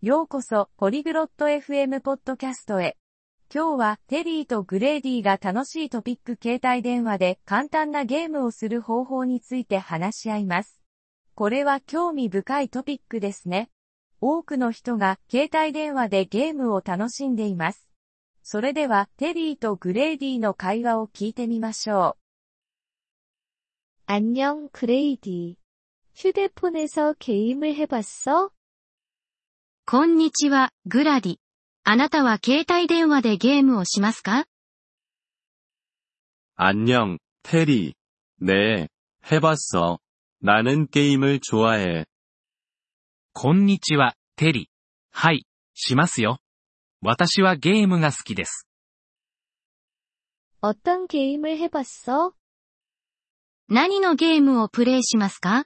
ようこそ、ポリグロット FM ポッドキャストへ。今日は、テリーとグレーディが楽しいトピック携帯電話で簡単なゲームをする方法について話し合います。これは興味深いトピックですね。多くの人が携帯電話でゲームを楽しんでいます。それでは、テリーとグレーディの会話を聞いてみましょう。안녕그레이디휴대폰에서게임을해봤어 こんにちは、グラディ。あなたは携帯電話でゲームをしますか안녕テリー。ねえ、해봤어나는게임을좋아해こんにちは、テリー。はい、しますよ。私はゲームが好きです。어떤게임을해봤어何のゲームをプレイしますか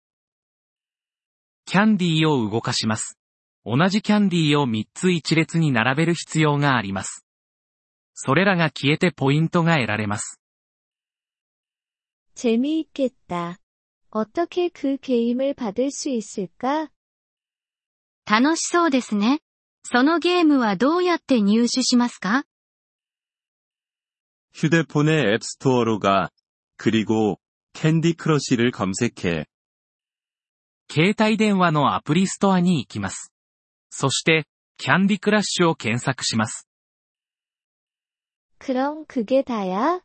キャンディーを動かします。同じキャンディーを3つ一列に並べる必要があります。それらが消えてポイントが得られます。재미있겠다어떻게그게임을받을수있을까楽しそうですね。そのゲームはどうやって入手しますか휴대폰의앱스토어로가그리고캔디크러쉬를검색해 携帯電話のアプリストアに行きます。そして、キャンディクラッシュを検索します。그럼그게다야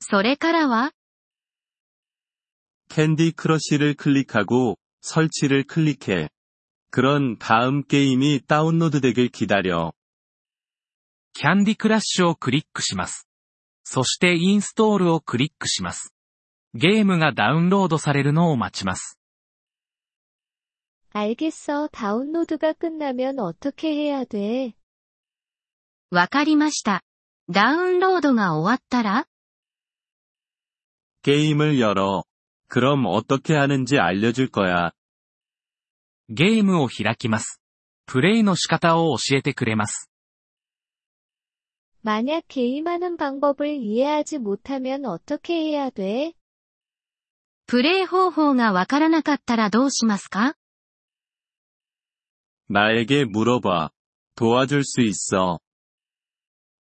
それからは캔디크러쉬를클릭하고설치를클릭해그런다음게임이다운로드되길기다려キャンディクラッシュをクリックします。そしてインストールをクリックします。ゲームがダウンロードされるのを待ちます。 알겠어. 다운로드가 끝나면 어떻게 해야 돼? わかりました。ダウンロードが終わったら 게임을 열어. 그럼 어떻게 하는지 알려줄 거야. ゲームを開きます。プレイの仕方を教えてくれます。 만약 게임하는 방법을 이해하지 못하면 어떻게 해야 돼? プレイ方法がわからなかったらどうしますか 나에게 물어봐. 도와줄 수 있어.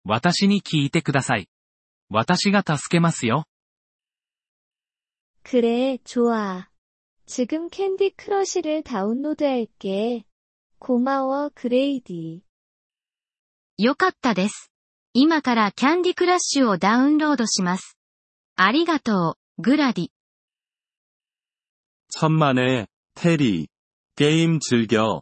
私に聞いてください。私が助けますよ。 그래, 좋아. 지금 캔디 크러쉬를 다운로드할게. 고마워, 그레이디. よかったです。今からキャンディクラッシュをダウンロードします。ありがとう、グラディ。 천만에, 테리. 게임 즐겨.